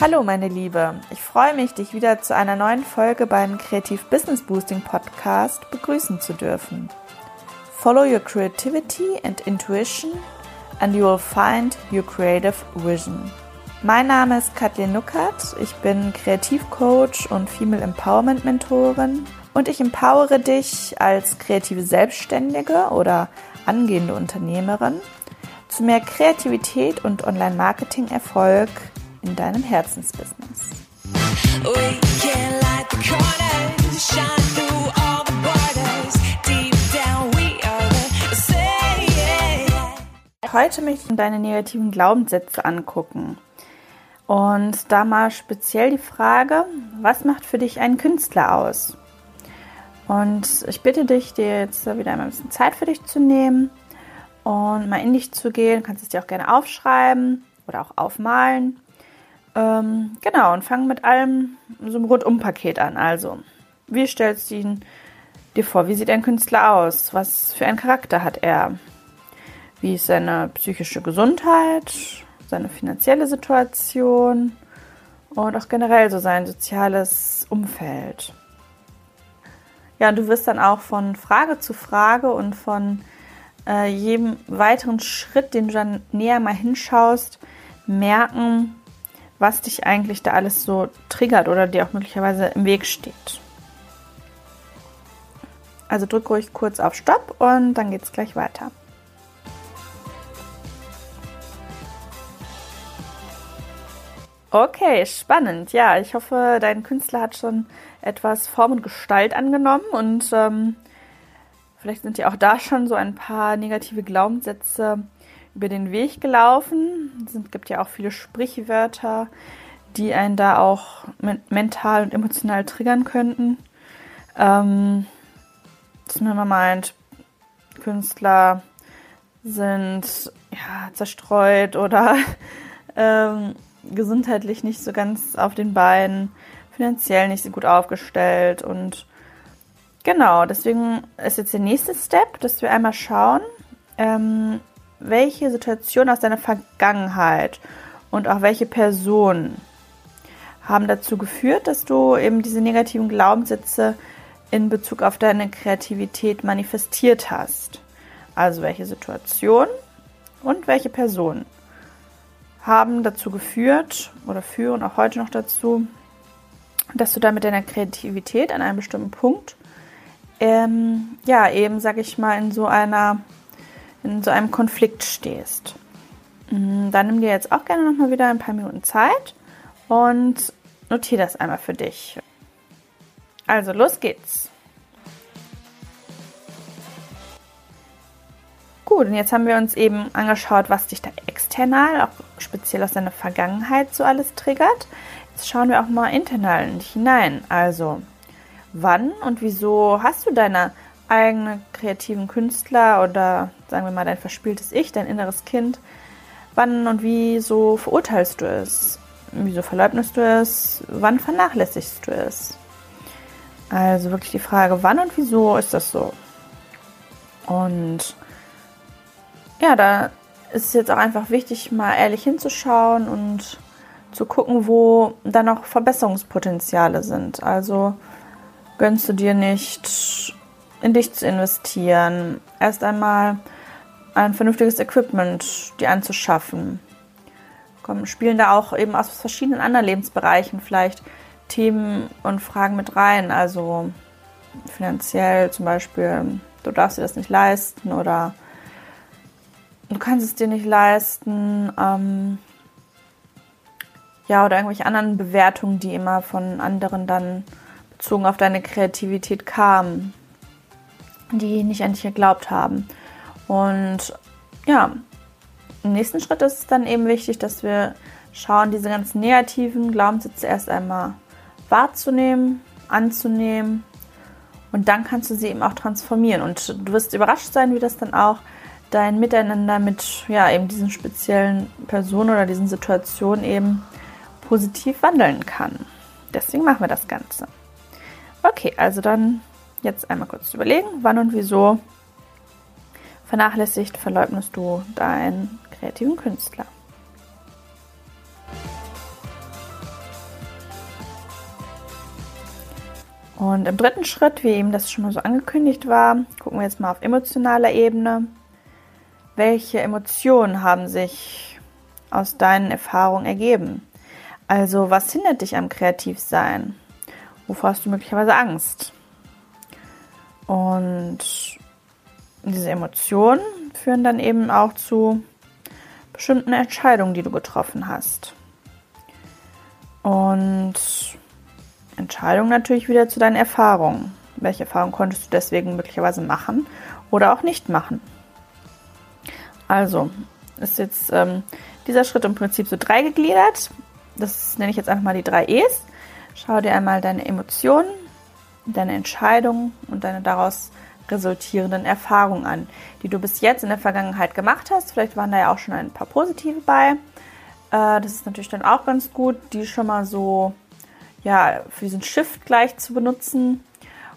Hallo meine Liebe, ich freue mich, dich wieder zu einer neuen Folge beim Kreativ Business Boosting Podcast begrüßen zu dürfen. Follow your creativity and intuition and you will find your creative vision. Mein Name ist Kathleen Nuckert, ich bin Kreativcoach und Female Empowerment Mentorin und ich empowere dich als kreative Selbstständige oder angehende Unternehmerin zu mehr Kreativität und Online-Marketing-Erfolg in deinem Herzensbusiness. Heute möchte ich deine negativen Glaubenssätze angucken. Und da mal speziell die Frage, was macht für dich einen Künstler aus? Und ich bitte dich, dir jetzt wieder ein bisschen Zeit für dich zu nehmen und mal in dich zu gehen. Du kannst es dir auch gerne aufschreiben oder auch aufmalen. Ähm, genau, und fang mit allem so einem Rundumpaket an. Also, wie stellst du ihn dir vor? Wie sieht ein Künstler aus? Was für einen Charakter hat er? Wie ist seine psychische Gesundheit? seine finanzielle Situation und auch generell so sein soziales Umfeld. Ja, du wirst dann auch von Frage zu Frage und von äh, jedem weiteren Schritt, den du dann näher mal hinschaust, merken, was dich eigentlich da alles so triggert oder dir auch möglicherweise im Weg steht. Also drück ruhig kurz auf Stopp und dann geht es gleich weiter. Okay, spannend. Ja, ich hoffe, dein Künstler hat schon etwas Form und Gestalt angenommen und ähm, vielleicht sind dir auch da schon so ein paar negative Glaubenssätze über den Weg gelaufen. Es gibt ja auch viele Sprichwörter, die einen da auch mental und emotional triggern könnten. Ähm, dass man meint, Künstler sind ja zerstreut oder ähm, gesundheitlich nicht so ganz auf den Beinen, finanziell nicht so gut aufgestellt und genau, deswegen ist jetzt der nächste Step, dass wir einmal schauen, ähm, welche Situation aus deiner Vergangenheit und auch welche Personen haben dazu geführt, dass du eben diese negativen Glaubenssätze in Bezug auf deine Kreativität manifestiert hast. Also welche Situation und welche Personen haben dazu geführt oder führen auch heute noch dazu, dass du da mit deiner Kreativität an einem bestimmten Punkt, ähm, ja, eben, sag ich mal, in so einer, in so einem Konflikt stehst. Mm, dann nimm dir jetzt auch gerne nochmal wieder ein paar Minuten Zeit und notiere das einmal für dich. Also, los geht's. Gut, und jetzt haben wir uns eben angeschaut, was dich da external, auch speziell aus deiner Vergangenheit so alles triggert. Jetzt schauen wir auch mal internal in dich hinein. Also, wann und wieso hast du deine eigenen kreativen Künstler oder sagen wir mal dein verspieltes Ich, dein inneres Kind, wann und wieso verurteilst du es? Wieso verleugnest du es? Wann vernachlässigst du es? Also wirklich die Frage, wann und wieso ist das so? Und ja, da ist es jetzt auch einfach wichtig, mal ehrlich hinzuschauen und zu gucken, wo da noch Verbesserungspotenziale sind. Also gönnst du dir nicht, in dich zu investieren, erst einmal ein vernünftiges Equipment dir anzuschaffen. Kommen, spielen da auch eben aus verschiedenen anderen Lebensbereichen vielleicht Themen und Fragen mit rein. Also finanziell zum Beispiel, du darfst dir das nicht leisten oder du kannst es dir nicht leisten, ähm, ja, oder irgendwelche anderen Bewertungen, die immer von anderen dann bezogen auf deine Kreativität kamen, die nicht an dich geglaubt haben. Und ja, im nächsten Schritt ist es dann eben wichtig, dass wir schauen, diese ganzen negativen Glaubenssätze erst einmal wahrzunehmen, anzunehmen und dann kannst du sie eben auch transformieren. Und du wirst überrascht sein, wie das dann auch dein Miteinander mit ja eben diesen speziellen Personen oder diesen Situationen eben positiv wandeln kann. Deswegen machen wir das Ganze. Okay, also dann jetzt einmal kurz überlegen, wann und wieso vernachlässigt, verleugnest du deinen kreativen Künstler. Und im dritten Schritt, wie eben das schon mal so angekündigt war, gucken wir jetzt mal auf emotionaler Ebene. Welche Emotionen haben sich aus deinen Erfahrungen ergeben? Also, was hindert dich am Kreativsein? Wovor hast du möglicherweise Angst? Und diese Emotionen führen dann eben auch zu bestimmten Entscheidungen, die du getroffen hast. Und Entscheidung natürlich wieder zu deinen Erfahrungen. Welche Erfahrungen konntest du deswegen möglicherweise machen oder auch nicht machen? Also, ist jetzt ähm, dieser Schritt im Prinzip so drei gegliedert. Das nenne ich jetzt einfach mal die drei E's. Schau dir einmal deine Emotionen, deine Entscheidungen und deine daraus resultierenden Erfahrungen an, die du bis jetzt in der Vergangenheit gemacht hast. Vielleicht waren da ja auch schon ein paar positive bei. Äh, das ist natürlich dann auch ganz gut, die schon mal so ja, für diesen Shift gleich zu benutzen.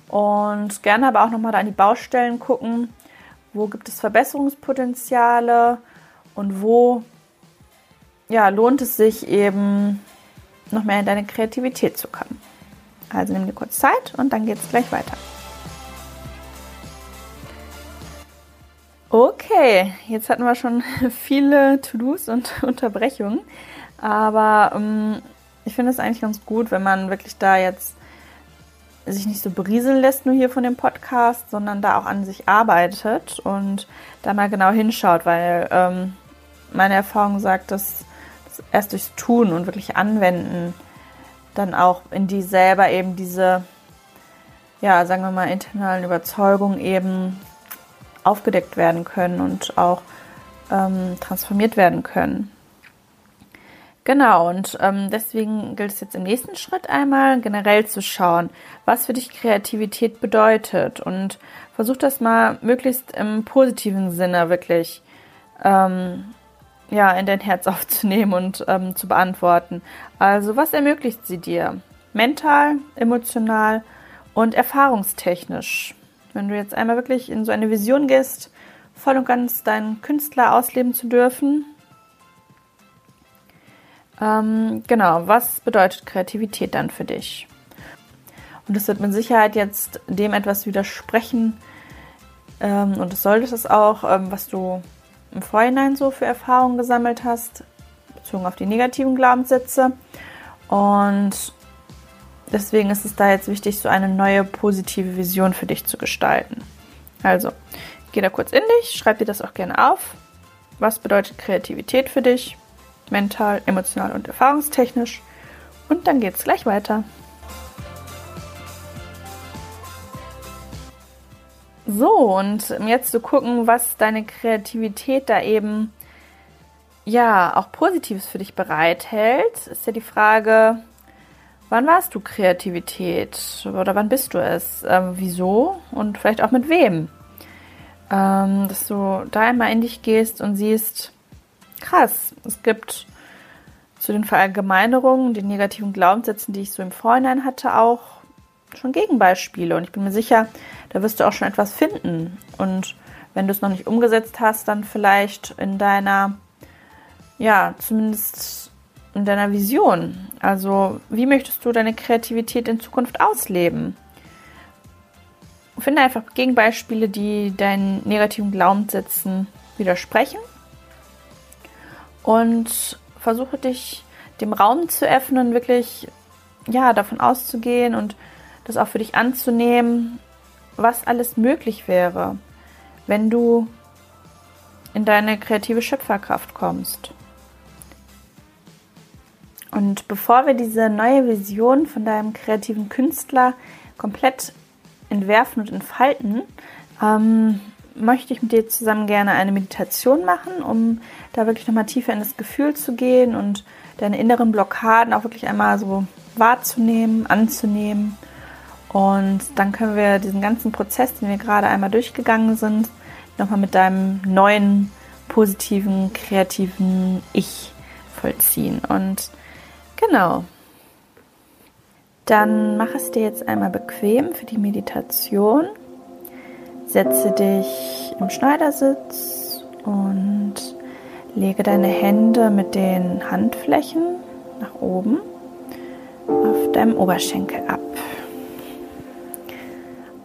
Und gerne aber auch nochmal da an die Baustellen gucken, wo gibt es Verbesserungspotenziale und wo ja, lohnt es sich eben noch mehr in deine Kreativität zu kommen. Also nimm dir kurz Zeit und dann geht es gleich weiter. Okay, jetzt hatten wir schon viele To-Dos und Unterbrechungen, aber ähm, ich finde es eigentlich ganz gut, wenn man wirklich da jetzt sich nicht so berieseln lässt, nur hier von dem Podcast, sondern da auch an sich arbeitet und da mal genau hinschaut, weil ähm, meine Erfahrung sagt, dass, erst durchs Tun und wirklich Anwenden dann auch in die selber eben diese, ja, sagen wir mal, internalen Überzeugungen eben aufgedeckt werden können und auch ähm, transformiert werden können. Genau, und ähm, deswegen gilt es jetzt im nächsten Schritt einmal generell zu schauen, was für dich Kreativität bedeutet und versuch das mal möglichst im positiven Sinne wirklich ähm, ja, in dein Herz aufzunehmen und ähm, zu beantworten. Also, was ermöglicht sie dir? Mental, emotional und erfahrungstechnisch. Wenn du jetzt einmal wirklich in so eine Vision gehst, voll und ganz deinen Künstler ausleben zu dürfen, ähm, genau, was bedeutet Kreativität dann für dich? Und es wird mit Sicherheit jetzt dem etwas widersprechen, ähm, und es sollte es auch, ähm, was du im Vorhinein so für Erfahrungen gesammelt hast, bezogen auf die negativen Glaubenssätze. Und deswegen ist es da jetzt wichtig, so eine neue positive Vision für dich zu gestalten. Also, geh da kurz in dich, schreib dir das auch gerne auf. Was bedeutet Kreativität für dich? Mental, emotional und erfahrungstechnisch. Und dann geht es gleich weiter. So, und jetzt zu gucken, was deine Kreativität da eben ja auch Positives für dich bereithält, ist ja die Frage, wann warst du Kreativität oder wann bist du es? Ähm, wieso und vielleicht auch mit wem? Ähm, dass du da einmal in dich gehst und siehst, krass. Es gibt zu den Verallgemeinerungen, den negativen Glaubenssätzen, die ich so im Vorhinein hatte, auch schon Gegenbeispiele. Und ich bin mir sicher, da wirst du auch schon etwas finden. Und wenn du es noch nicht umgesetzt hast, dann vielleicht in deiner, ja, zumindest in deiner Vision. Also, wie möchtest du deine Kreativität in Zukunft ausleben? Finde einfach Gegenbeispiele, die deinen negativen Glaubenssätzen widersprechen und versuche dich dem Raum zu öffnen, wirklich ja, davon auszugehen und das auch für dich anzunehmen, was alles möglich wäre, wenn du in deine kreative Schöpferkraft kommst. Und bevor wir diese neue Vision von deinem kreativen Künstler komplett entwerfen und entfalten, ähm, möchte ich mit dir zusammen gerne eine Meditation machen, um da wirklich nochmal tiefer in das Gefühl zu gehen und deine inneren Blockaden auch wirklich einmal so wahrzunehmen, anzunehmen. Und dann können wir diesen ganzen Prozess, den wir gerade einmal durchgegangen sind, nochmal mit deinem neuen, positiven, kreativen Ich vollziehen. Und genau. Dann mach es dir jetzt einmal bequem für die Meditation. Setze dich im Schneidersitz und lege deine Hände mit den Handflächen nach oben auf deinem Oberschenkel ab.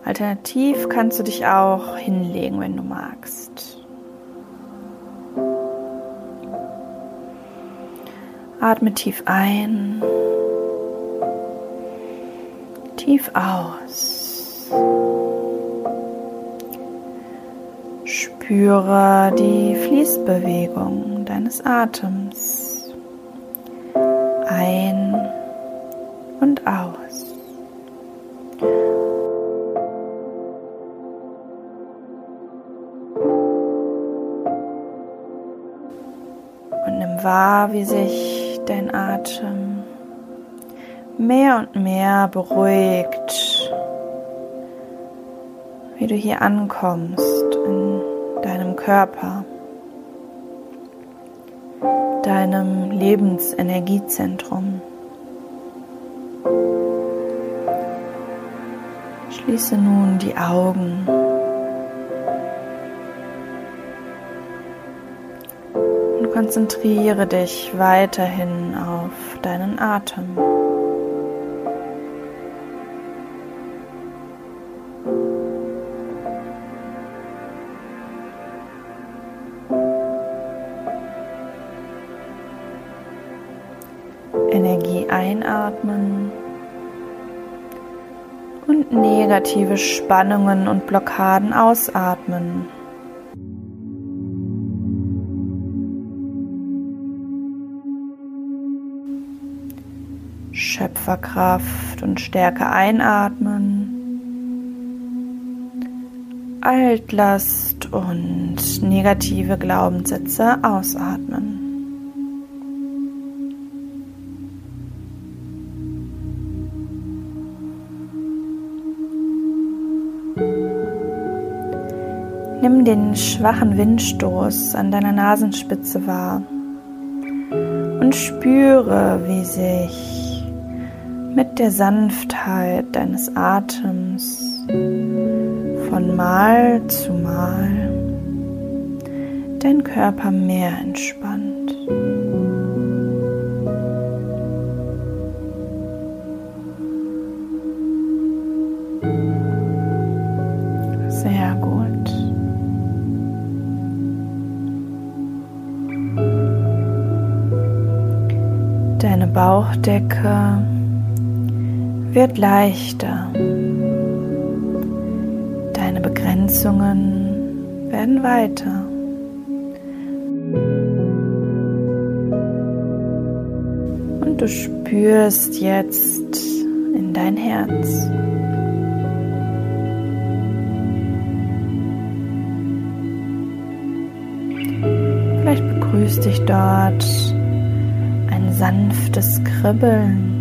Alternativ kannst du dich auch hinlegen, wenn du magst. Atme tief ein, tief aus. Spüre die Fließbewegung deines Atems ein und aus. Und nimm wahr, wie sich dein Atem mehr und mehr beruhigt, wie du hier ankommst Körper, deinem Lebensenergiezentrum. Schließe nun die Augen. Und konzentriere dich weiterhin auf deinen Atem. Einatmen und negative Spannungen und Blockaden ausatmen. Schöpferkraft und Stärke einatmen. Altlast und negative Glaubenssätze ausatmen. Den schwachen Windstoß an deiner Nasenspitze wahr und spüre, wie sich mit der Sanftheit deines Atems von Mal zu Mal dein Körper mehr entspannt. Bauchdecke wird leichter. Deine Begrenzungen werden weiter. Und du spürst jetzt in dein Herz. Vielleicht begrüßt dich dort sanftes Kribbeln.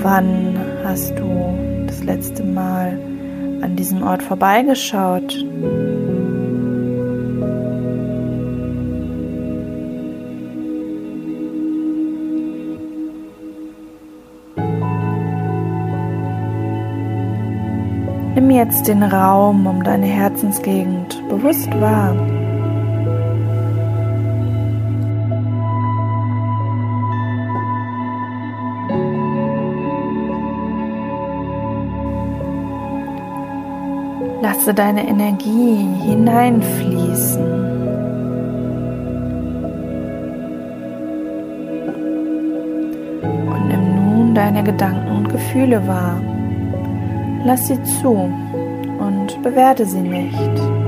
Wann hast du das letzte Mal an diesem Ort vorbeigeschaut? Nimm jetzt den Raum um deine Herzensgegend bewusst wahr. Lasse deine Energie hineinfließen. Und nimm nun deine Gedanken und Gefühle wahr. Lass sie zu und bewerte sie nicht.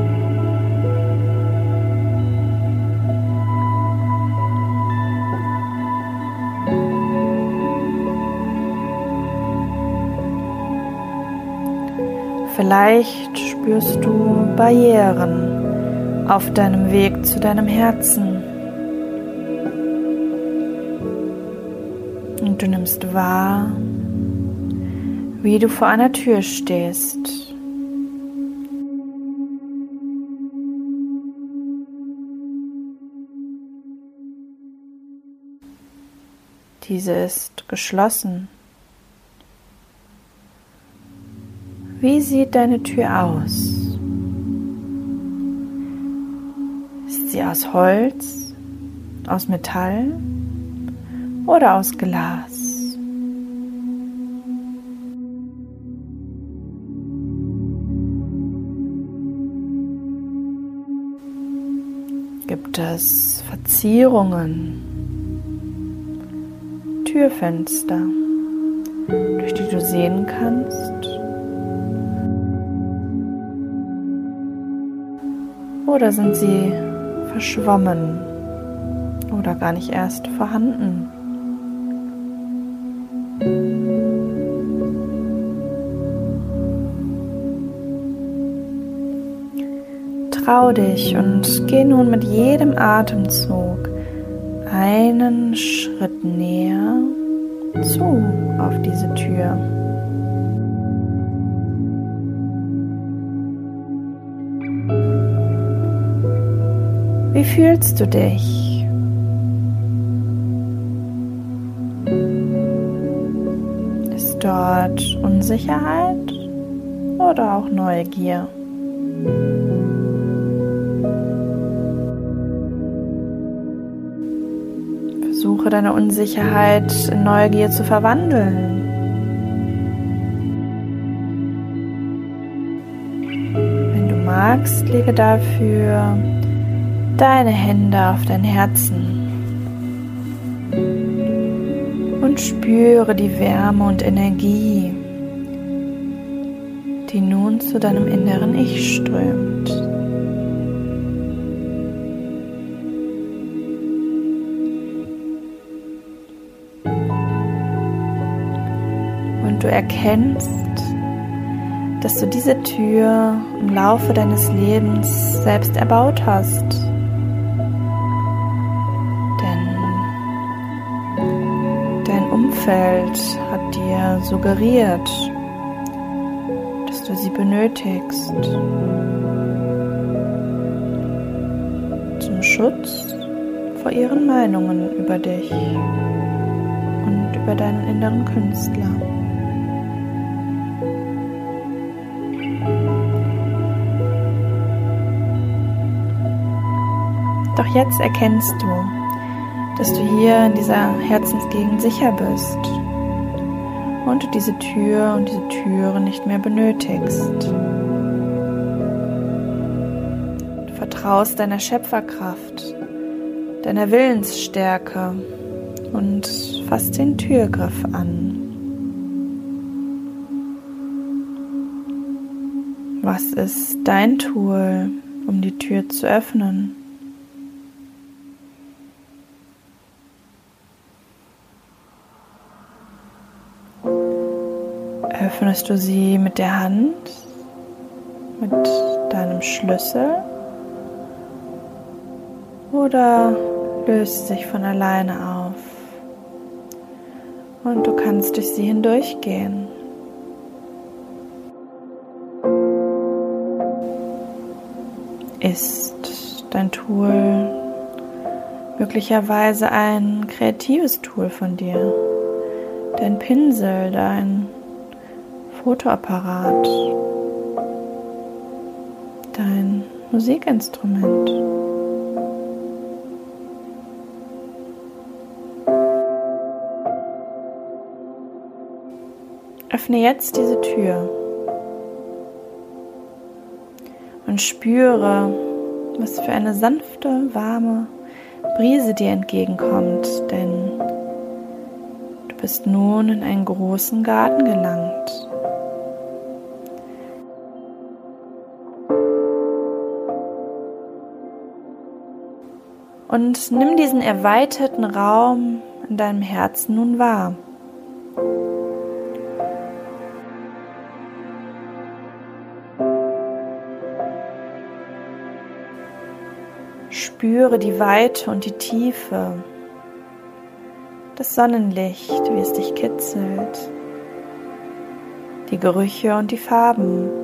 Vielleicht spürst du Barrieren auf deinem Weg zu deinem Herzen. Und du nimmst wahr, wie du vor einer Tür stehst. Diese ist geschlossen. Wie sieht deine Tür aus? Ist sie aus Holz, aus Metall oder aus Glas? Gibt es Verzierungen, Türfenster, durch die du sehen kannst? Oder sind sie verschwommen oder gar nicht erst vorhanden? Trau dich und geh nun mit jedem Atemzug einen Schritt näher zu auf diese Tür. Wie fühlst du dich? Ist dort Unsicherheit oder auch Neugier? Versuche deine Unsicherheit in Neugier zu verwandeln. Wenn du magst, lege dafür deine Hände auf dein Herzen und spüre die Wärme und Energie, die nun zu deinem inneren Ich strömt. Und du erkennst, dass du diese Tür im Laufe deines Lebens selbst erbaut hast. Umfeld hat dir suggeriert, dass du sie benötigst. Zum Schutz vor ihren Meinungen über dich und über deinen inneren Künstler. Doch jetzt erkennst du, dass du hier in dieser Herzensgegend sicher bist und du diese Tür und diese Türe nicht mehr benötigst. Du vertraust deiner Schöpferkraft, deiner Willensstärke und fasst den Türgriff an. Was ist dein Tool, um die Tür zu öffnen? Öffnest du sie mit der Hand, mit deinem Schlüssel oder löst sich von alleine auf und du kannst durch sie hindurchgehen. Ist dein Tool möglicherweise ein kreatives Tool von dir? Dein Pinsel, dein Fotoapparat, dein Musikinstrument. Öffne jetzt diese Tür und spüre, was für eine sanfte, warme Brise dir entgegenkommt, denn du bist nun in einen großen Garten gelangt. Und nimm diesen erweiterten Raum in deinem Herzen nun wahr. Spüre die Weite und die Tiefe, das Sonnenlicht, wie es dich kitzelt, die Gerüche und die Farben.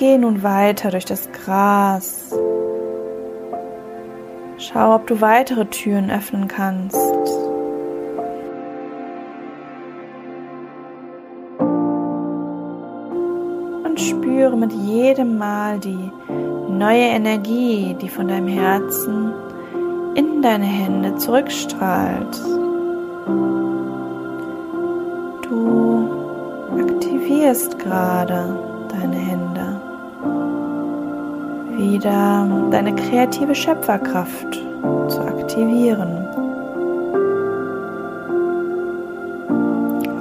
Geh nun weiter durch das Gras, Schau, ob du weitere Türen öffnen kannst. Und spüre mit jedem Mal die neue Energie, die von deinem Herzen in deine Hände zurückstrahlt. Du aktivierst gerade wieder deine kreative Schöpferkraft zu aktivieren.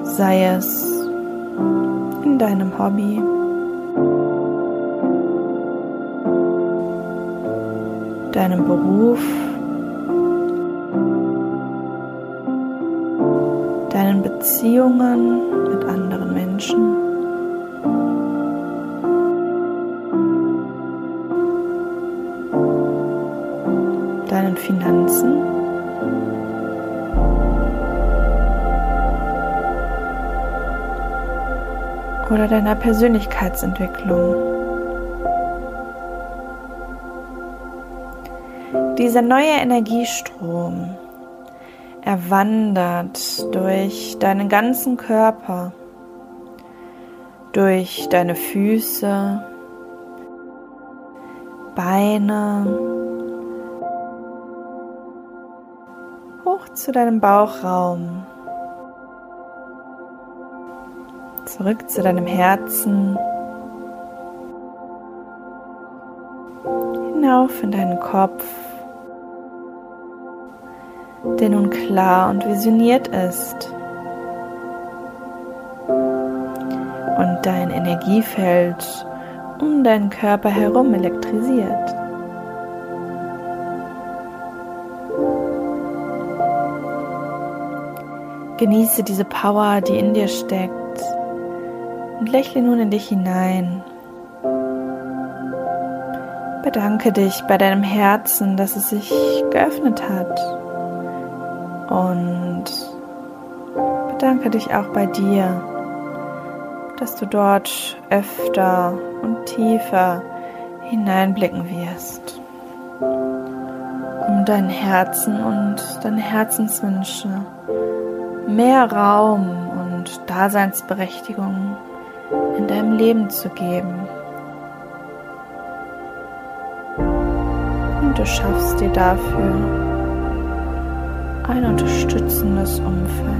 Sei es in deinem Hobby, deinem Beruf, deinen Beziehungen mit anderen Menschen. Finanzen? Oder deiner Persönlichkeitsentwicklung? Dieser neue Energiestrom, er wandert durch deinen ganzen Körper, durch deine Füße, Beine, zu deinem Bauchraum, zurück zu deinem Herzen, hinauf in deinen Kopf, der nun klar und visioniert ist. Und dein Energiefeld um deinen Körper herum elektrisiert. Genieße diese Power, die in dir steckt und lächle nun in dich hinein. Bedanke dich bei deinem Herzen, dass es sich geöffnet hat. Und bedanke dich auch bei dir, dass du dort öfter und tiefer hineinblicken wirst, um dein Herzen und deine Herzenswünsche mehr Raum und Daseinsberechtigung in deinem Leben zu geben. Und du schaffst dir dafür ein unterstützendes Umfeld.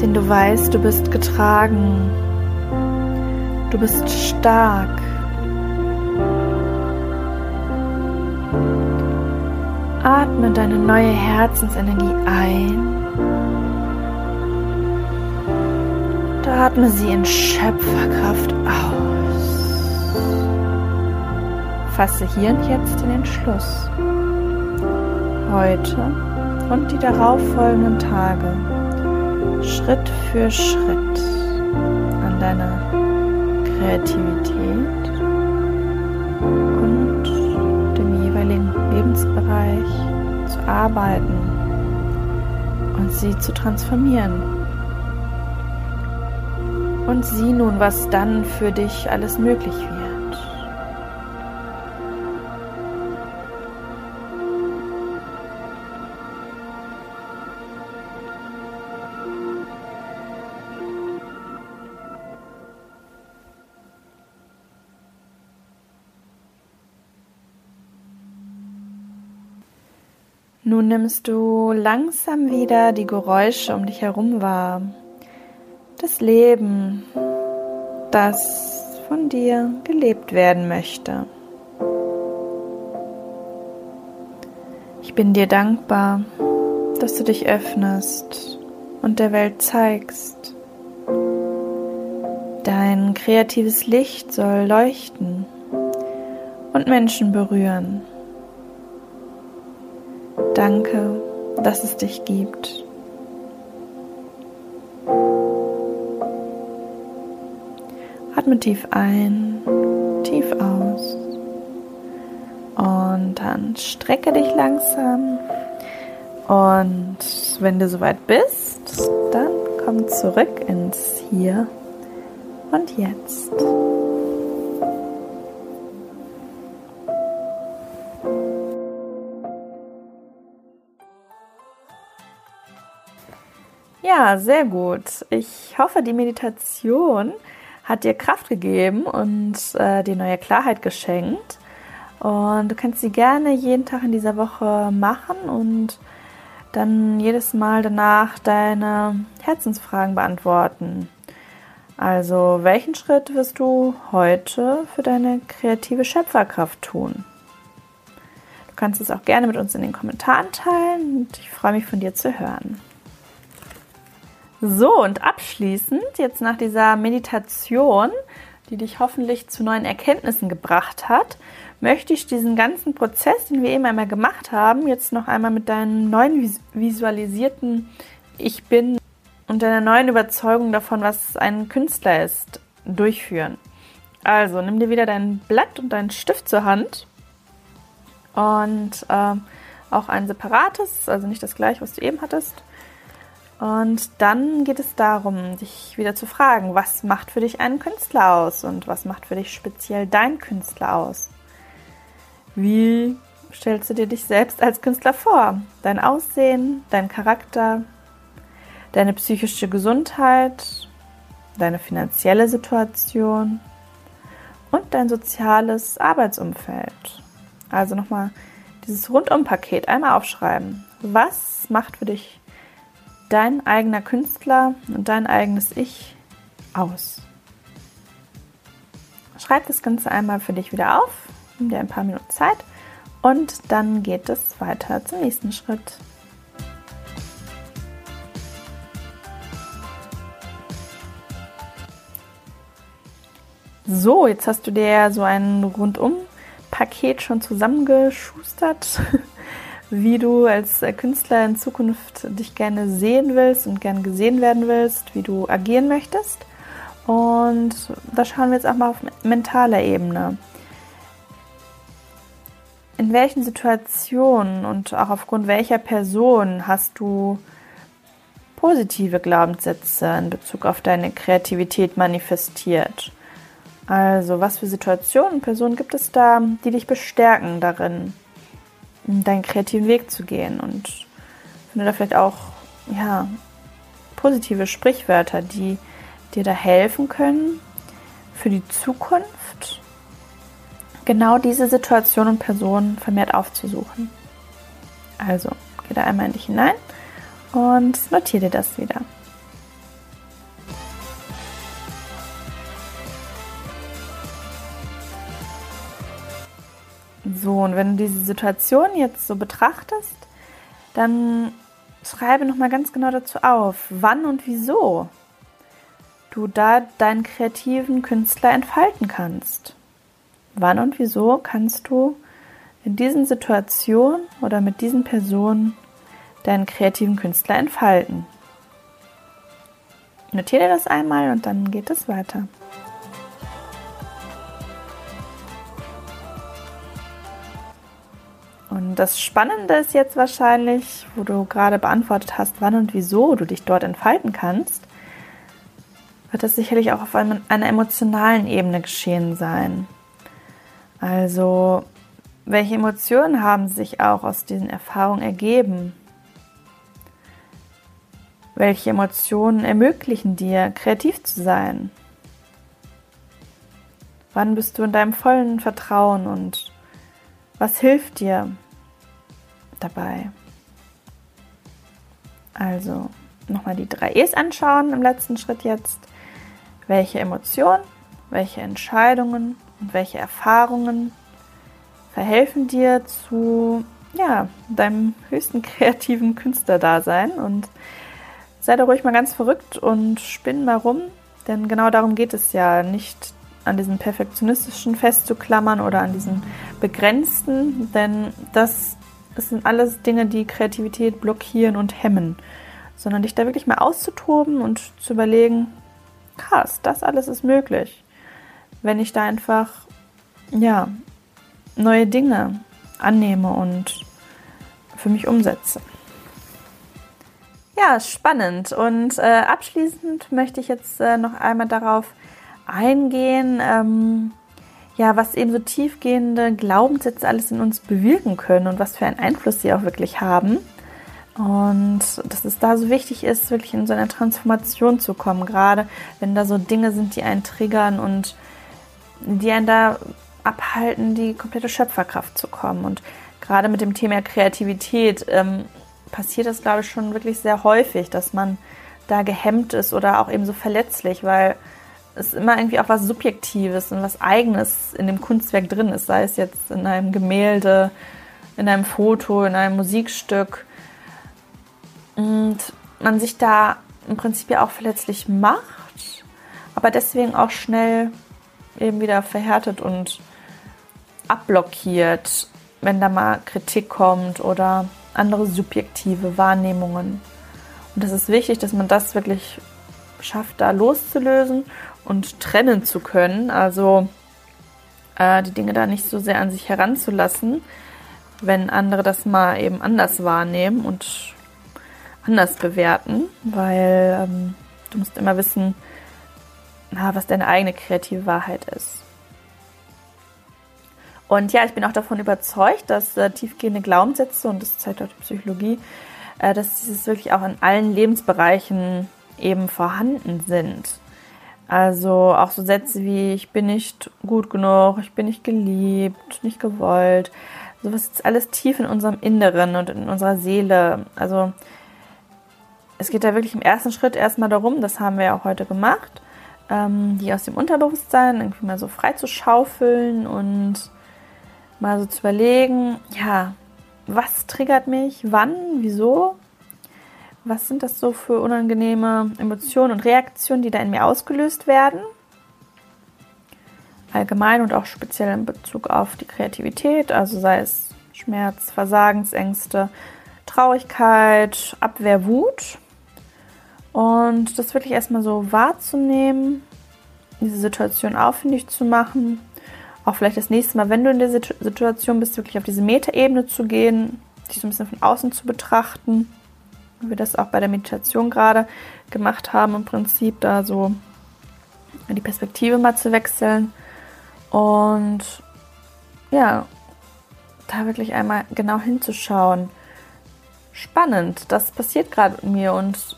Denn du weißt, du bist getragen, du bist stark Atme deine neue Herzensenergie ein und atme sie in Schöpferkraft aus. Fasse hier und jetzt den Entschluss, heute und die darauffolgenden Tage Schritt für Schritt an deiner Kreativität Lebensbereich zu arbeiten und sie zu transformieren. Und sieh nun, was dann für dich alles möglich wird. Nimmst du langsam wieder die Geräusche um dich herum wahr. Das Leben, das von dir gelebt werden möchte. Ich bin dir dankbar, dass du dich öffnest und der Welt zeigst. Dein kreatives Licht soll leuchten und Menschen berühren. Danke, dass es dich gibt. Atme tief ein, tief aus. Und dann strecke dich langsam. Und wenn du soweit bist, dann komm zurück ins Hier und jetzt. Sehr gut. Ich hoffe, die Meditation hat dir Kraft gegeben und äh, dir neue Klarheit geschenkt. Und du kannst sie gerne jeden Tag in dieser Woche machen und dann jedes Mal danach deine Herzensfragen beantworten. Also, welchen Schritt wirst du heute für deine kreative Schöpferkraft tun? Du kannst es auch gerne mit uns in den Kommentaren teilen und ich freue mich von dir zu hören. So, und abschließend, jetzt nach dieser Meditation, die dich hoffentlich zu neuen Erkenntnissen gebracht hat, möchte ich diesen ganzen Prozess, den wir eben einmal gemacht haben, jetzt noch einmal mit deinem neuen visualisierten Ich bin und deiner neuen Überzeugung davon, was ein Künstler ist, durchführen. Also nimm dir wieder dein Blatt und deinen Stift zur Hand und äh, auch ein separates, also nicht das gleiche, was du eben hattest. Und dann geht es darum, dich wieder zu fragen, was macht für dich einen Künstler aus und was macht für dich speziell dein Künstler aus? Wie stellst du dir dich selbst als Künstler vor? Dein Aussehen, dein Charakter, deine psychische Gesundheit, deine finanzielle Situation und dein soziales Arbeitsumfeld. Also nochmal dieses Rundumpaket einmal aufschreiben. Was macht für dich dein eigener Künstler und dein eigenes Ich aus. Schreib das Ganze einmal für dich wieder auf, nimm dir ein paar Minuten Zeit und dann geht es weiter zum nächsten Schritt. So, jetzt hast du dir so ein Rundum-Paket schon zusammengeschustert. wie du als äh, Künstler in Zukunft dich gerne sehen willst und gerne gesehen werden willst, wie du agieren möchtest. Und da schauen wir jetzt auch mal auf mentaler Ebene. In welchen Situationen und auch aufgrund welcher Person hast du positive Glaubenssätze in Bezug auf deine Kreativität manifestiert? Also, was für Situationen und Personen gibt es da, die dich bestärken darin? Deinen kreativen Weg zu gehen und finde da vielleicht auch ja, positive Sprichwörter, die dir da helfen können für die Zukunft genau diese Situation und Person vermehrt aufzusuchen. Also, geh da einmal in dich hinein und notiere dir das wieder. So, und wenn du diese Situation jetzt so betrachtest, dann schreibe nochmal ganz genau dazu auf, wann und wieso du da deinen kreativen Künstler entfalten kannst. Wann und wieso kannst du in diesen Situationen oder mit diesen Personen deinen kreativen Künstler entfalten. Notiere das einmal und dann geht es weiter. Das Spannende ist jetzt wahrscheinlich, wo du gerade beantwortet hast, wann und wieso du dich dort entfalten kannst, wird das sicherlich auch auf einer emotionalen Ebene geschehen sein. Also, welche Emotionen haben sich auch aus diesen Erfahrungen ergeben? Welche Emotionen ermöglichen dir, kreativ zu sein? Wann bist du in deinem vollen Vertrauen und was hilft dir dabei? Also nochmal die drei E's anschauen im letzten Schritt jetzt. Welche Emotionen, welche Entscheidungen und welche Erfahrungen verhelfen dir zu ja, deinem höchsten kreativen Künstlerdasein und sei da ruhig mal ganz verrückt und spinn mal rum, denn genau darum geht es ja, nicht an diesem perfektionistischen festzuklammern oder an diesen begrenzten, denn das, das sind alles Dinge, die Kreativität blockieren und hemmen, sondern dich da wirklich mal auszutoben und zu überlegen, krass, das alles ist möglich, wenn ich da einfach ja neue Dinge annehme und für mich umsetze. Ja, spannend. Und äh, abschließend möchte ich jetzt äh, noch einmal darauf eingehen, ähm, ja, was eben so tiefgehende Glaubenssätze alles in uns bewirken können und was für einen Einfluss sie auch wirklich haben. Und dass es da so wichtig ist, wirklich in so eine Transformation zu kommen, gerade wenn da so Dinge sind, die einen triggern und die einen da abhalten, die komplette Schöpferkraft zu kommen. Und gerade mit dem Thema Kreativität ähm, passiert das, glaube ich, schon wirklich sehr häufig, dass man da gehemmt ist oder auch eben so verletzlich, weil es immer irgendwie auch was Subjektives und was Eigenes in dem Kunstwerk drin ist, sei es jetzt in einem Gemälde, in einem Foto, in einem Musikstück. Und man sich da im Prinzip ja auch verletzlich macht, aber deswegen auch schnell eben wieder verhärtet und abblockiert, wenn da mal Kritik kommt oder andere subjektive Wahrnehmungen. Und das ist wichtig, dass man das wirklich schafft, da loszulösen und trennen zu können. Also äh, die Dinge da nicht so sehr an sich heranzulassen, wenn andere das mal eben anders wahrnehmen und anders bewerten, weil ähm, du musst immer wissen, na, was deine eigene kreative Wahrheit ist. Und ja, ich bin auch davon überzeugt, dass äh, tiefgehende Glaubenssätze, und das zeigt auch die Psychologie, äh, dass dieses wirklich auch in allen Lebensbereichen eben vorhanden sind. Also auch so Sätze wie ich bin nicht gut genug, ich bin nicht geliebt, nicht gewollt. Sowas ist alles tief in unserem Inneren und in unserer Seele. Also es geht da wirklich im ersten Schritt erstmal darum, das haben wir ja auch heute gemacht, ähm, die aus dem Unterbewusstsein irgendwie mal so frei zu schaufeln und mal so zu überlegen, ja, was triggert mich, wann, wieso was sind das so für unangenehme Emotionen und Reaktionen, die da in mir ausgelöst werden? Allgemein und auch speziell in Bezug auf die Kreativität, also sei es Schmerz, Versagensängste, Traurigkeit, Abwehr, Wut. Und das wirklich erstmal so wahrzunehmen, diese Situation aufwendig zu machen. Auch vielleicht das nächste Mal, wenn du in der Situation bist, wirklich auf diese Metaebene zu gehen, dich so ein bisschen von außen zu betrachten wir das auch bei der Meditation gerade gemacht haben, im Prinzip da so die Perspektive mal zu wechseln und ja, da wirklich einmal genau hinzuschauen. Spannend, das passiert gerade mit mir und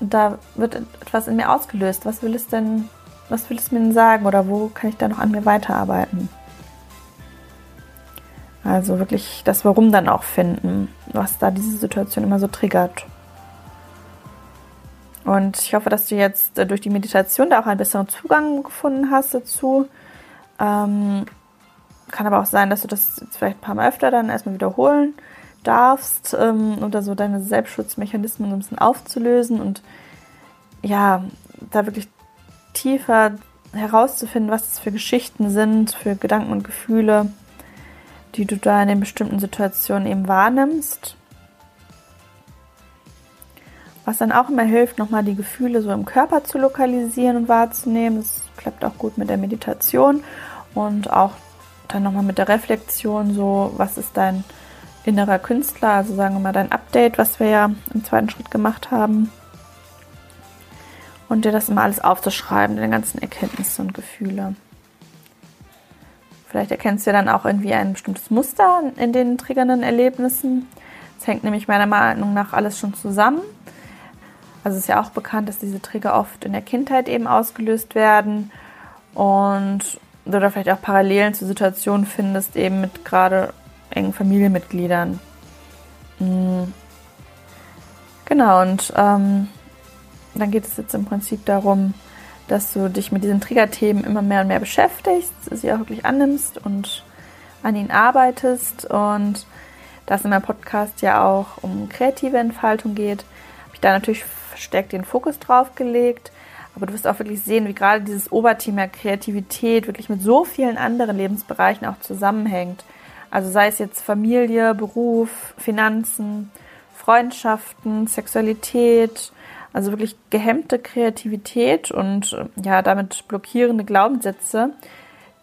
da wird etwas in mir ausgelöst. Was will es denn, was will es mir denn sagen oder wo kann ich da noch an mir weiterarbeiten? Also wirklich das Warum dann auch finden, was da diese Situation immer so triggert. Und ich hoffe, dass du jetzt äh, durch die Meditation da auch einen besseren Zugang gefunden hast dazu. Ähm, kann aber auch sein, dass du das jetzt vielleicht ein paar Mal öfter dann erstmal wiederholen darfst ähm, oder so deine Selbstschutzmechanismen ein bisschen aufzulösen und ja, da wirklich tiefer herauszufinden, was das für Geschichten sind, für Gedanken und Gefühle die du da in den bestimmten Situationen eben wahrnimmst. Was dann auch immer hilft, nochmal die Gefühle so im Körper zu lokalisieren und wahrzunehmen. Das klappt auch gut mit der Meditation und auch dann nochmal mit der Reflexion, so was ist dein innerer Künstler, also sagen wir mal dein Update, was wir ja im zweiten Schritt gemacht haben. Und dir das immer alles aufzuschreiben, deine ganzen Erkenntnisse und Gefühle. Vielleicht erkennst du dann auch irgendwie ein bestimmtes Muster in den triggernden Erlebnissen. Es hängt nämlich meiner Meinung nach alles schon zusammen. Also es ist ja auch bekannt, dass diese Trigger oft in der Kindheit eben ausgelöst werden und du da vielleicht auch Parallelen zu Situationen findest, eben mit gerade engen Familienmitgliedern. Mhm. Genau, und ähm, dann geht es jetzt im Prinzip darum, dass du dich mit diesen Triggerthemen immer mehr und mehr beschäftigst, sie auch wirklich annimmst und an ihnen arbeitest. Und da es in meinem Podcast ja auch um kreative Entfaltung geht, habe ich da natürlich verstärkt den Fokus drauf gelegt. Aber du wirst auch wirklich sehen, wie gerade dieses Oberthema Kreativität wirklich mit so vielen anderen Lebensbereichen auch zusammenhängt. Also sei es jetzt Familie, Beruf, Finanzen, Freundschaften, Sexualität, also wirklich gehemmte Kreativität und ja, damit blockierende Glaubenssätze,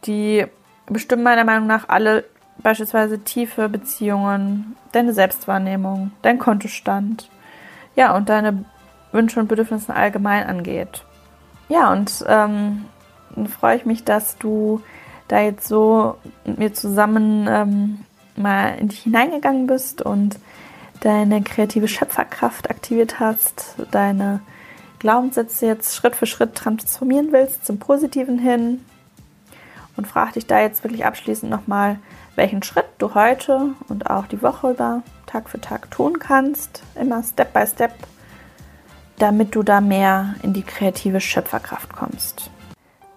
die bestimmen meiner Meinung nach alle beispielsweise tiefe Beziehungen, deine Selbstwahrnehmung, dein Kontostand, ja, und deine Wünsche und Bedürfnisse allgemein angeht. Ja, und ähm, freue ich mich, dass du da jetzt so mit mir zusammen ähm, mal in dich hineingegangen bist und deine kreative Schöpferkraft aktiviert hast, deine Glaubenssätze jetzt Schritt für Schritt transformieren willst zum Positiven hin. Und frage dich da jetzt wirklich abschließend nochmal, welchen Schritt du heute und auch die Woche über Tag für Tag tun kannst, immer Step by Step, damit du da mehr in die kreative Schöpferkraft kommst.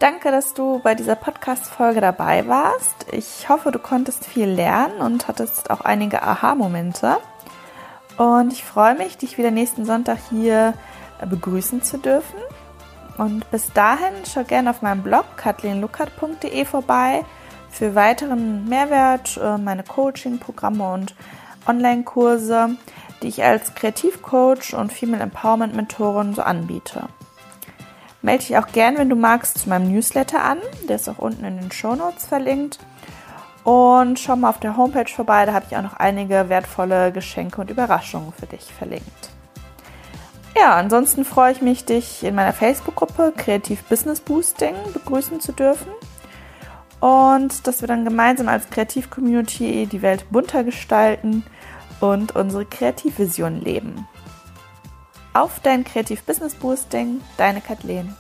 Danke, dass du bei dieser Podcast-Folge dabei warst. Ich hoffe, du konntest viel lernen und hattest auch einige Aha-Momente. Und ich freue mich, dich wieder nächsten Sonntag hier begrüßen zu dürfen. Und bis dahin schau gerne auf meinem Blog kathleenluckert.de vorbei für weiteren Mehrwert, äh, meine Coaching-Programme und Online-Kurse, die ich als Kreativcoach und Female Empowerment-Mentorin so anbiete. Melde dich auch gern, wenn du magst, zu meinem Newsletter an. Der ist auch unten in den Show Notes verlinkt. Und schau mal auf der Homepage vorbei, da habe ich auch noch einige wertvolle Geschenke und Überraschungen für dich verlinkt. Ja, ansonsten freue ich mich, dich in meiner Facebook-Gruppe Kreativ Business Boosting begrüßen zu dürfen. Und dass wir dann gemeinsam als Kreativ-Community die Welt bunter gestalten und unsere Kreativvision leben. Auf dein Kreativ Business Boosting, deine Kathleen.